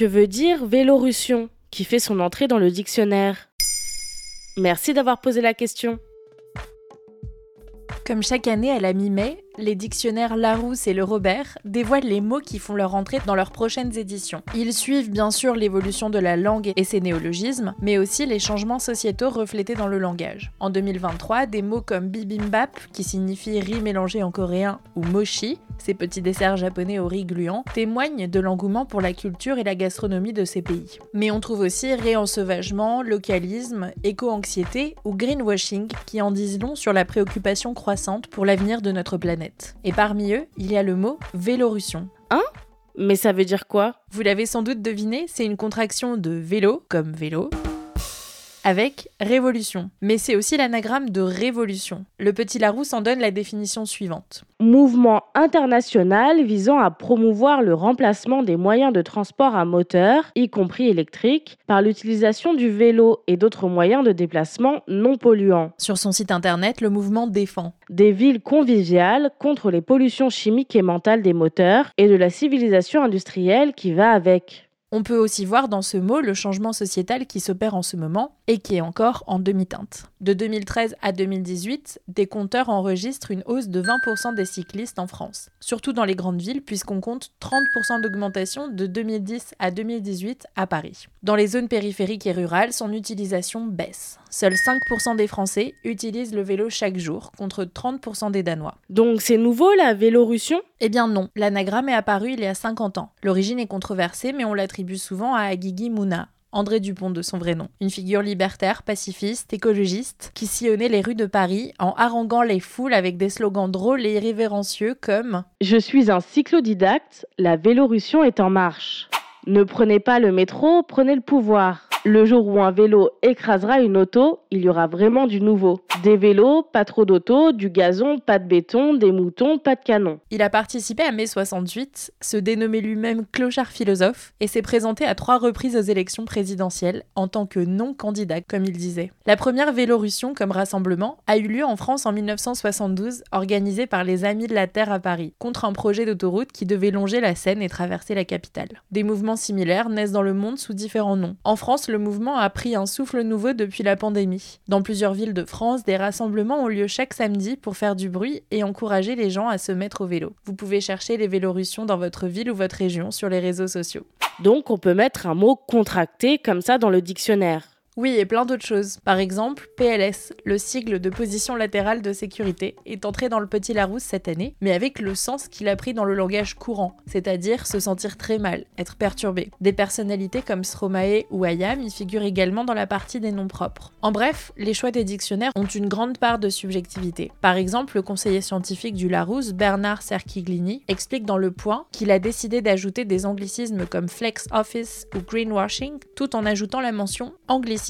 Que veut dire Vélorussion, qui fait son entrée dans le dictionnaire Merci d'avoir posé la question. Comme chaque année à la mi-mai, les dictionnaires Larousse et Le Robert dévoilent les mots qui font leur entrée dans leurs prochaines éditions. Ils suivent bien sûr l'évolution de la langue et ses néologismes, mais aussi les changements sociétaux reflétés dans le langage. En 2023, des mots comme bibimbap, qui signifie riz mélangé en coréen, ou mochi, ces petits desserts japonais au riz gluant, témoignent de l'engouement pour la culture et la gastronomie de ces pays. Mais on trouve aussi réensauvagement, localisme, éco-anxiété ou greenwashing qui en disent long sur la préoccupation croissante pour l'avenir de notre planète. Et parmi eux, il y a le mot Vélorussion. Hein? Mais ça veut dire quoi? Vous l'avez sans doute deviné, c'est une contraction de vélo, comme vélo, avec révolution. Mais c'est aussi l'anagramme de révolution. Le petit Larousse en donne la définition suivante. Mouvement international visant à promouvoir le remplacement des moyens de transport à moteur, y compris électriques, par l'utilisation du vélo et d'autres moyens de déplacement non polluants. Sur son site internet, le mouvement défend Des villes conviviales contre les pollutions chimiques et mentales des moteurs et de la civilisation industrielle qui va avec. On peut aussi voir dans ce mot le changement sociétal qui s'opère en ce moment et qui est encore en demi-teinte. De 2013 à 2018, des compteurs enregistrent une hausse de 20% des cyclistes en France, surtout dans les grandes villes puisqu'on compte 30% d'augmentation de 2010 à 2018 à Paris. Dans les zones périphériques et rurales, son utilisation baisse. Seuls 5% des Français utilisent le vélo chaque jour contre 30% des Danois. Donc c'est nouveau la Vélorussion Eh bien non, l'anagramme est apparu il y a 50 ans. L'origine est controversée mais on l'attribue souvent à Agigi Mouna, André Dupont de son vrai nom, une figure libertaire, pacifiste, écologiste, qui sillonnait les rues de Paris en haranguant les foules avec des slogans drôles et irrévérencieux comme Je suis un cyclodidacte, la Vélorussion est en marche. Ne prenez pas le métro, prenez le pouvoir. Le jour où un vélo écrasera une auto, il y aura vraiment du nouveau. Des vélos, pas trop d'auto, du gazon, pas de béton, des moutons, pas de canon. Il a participé à mai 68, se dénommait lui-même clochard philosophe, et s'est présenté à trois reprises aux élections présidentielles en tant que non-candidat, comme il disait. La première Vélorussion comme rassemblement a eu lieu en France en 1972, organisée par les Amis de la Terre à Paris, contre un projet d'autoroute qui devait longer la Seine et traverser la capitale. Des mouvements similaires naissent dans le monde sous différents noms. En France, le mouvement a pris un souffle nouveau depuis la pandémie. Dans plusieurs villes de France, des rassemblements ont lieu chaque samedi pour faire du bruit et encourager les gens à se mettre au vélo. Vous pouvez chercher les Vélorussions dans votre ville ou votre région sur les réseaux sociaux. Donc on peut mettre un mot contracté comme ça dans le dictionnaire. Oui, et plein d'autres choses. Par exemple, PLS, le sigle de position latérale de sécurité, est entré dans le Petit Larousse cette année, mais avec le sens qu'il a pris dans le langage courant, c'est-à-dire se sentir très mal, être perturbé. Des personnalités comme Stromae ou Ayam y figurent également dans la partie des noms propres. En bref, les choix des dictionnaires ont une grande part de subjectivité. Par exemple, le conseiller scientifique du Larousse, Bernard Serquiglini, explique dans Le Point qu'il a décidé d'ajouter des anglicismes comme flex office ou greenwashing, tout en ajoutant la mention anglicisme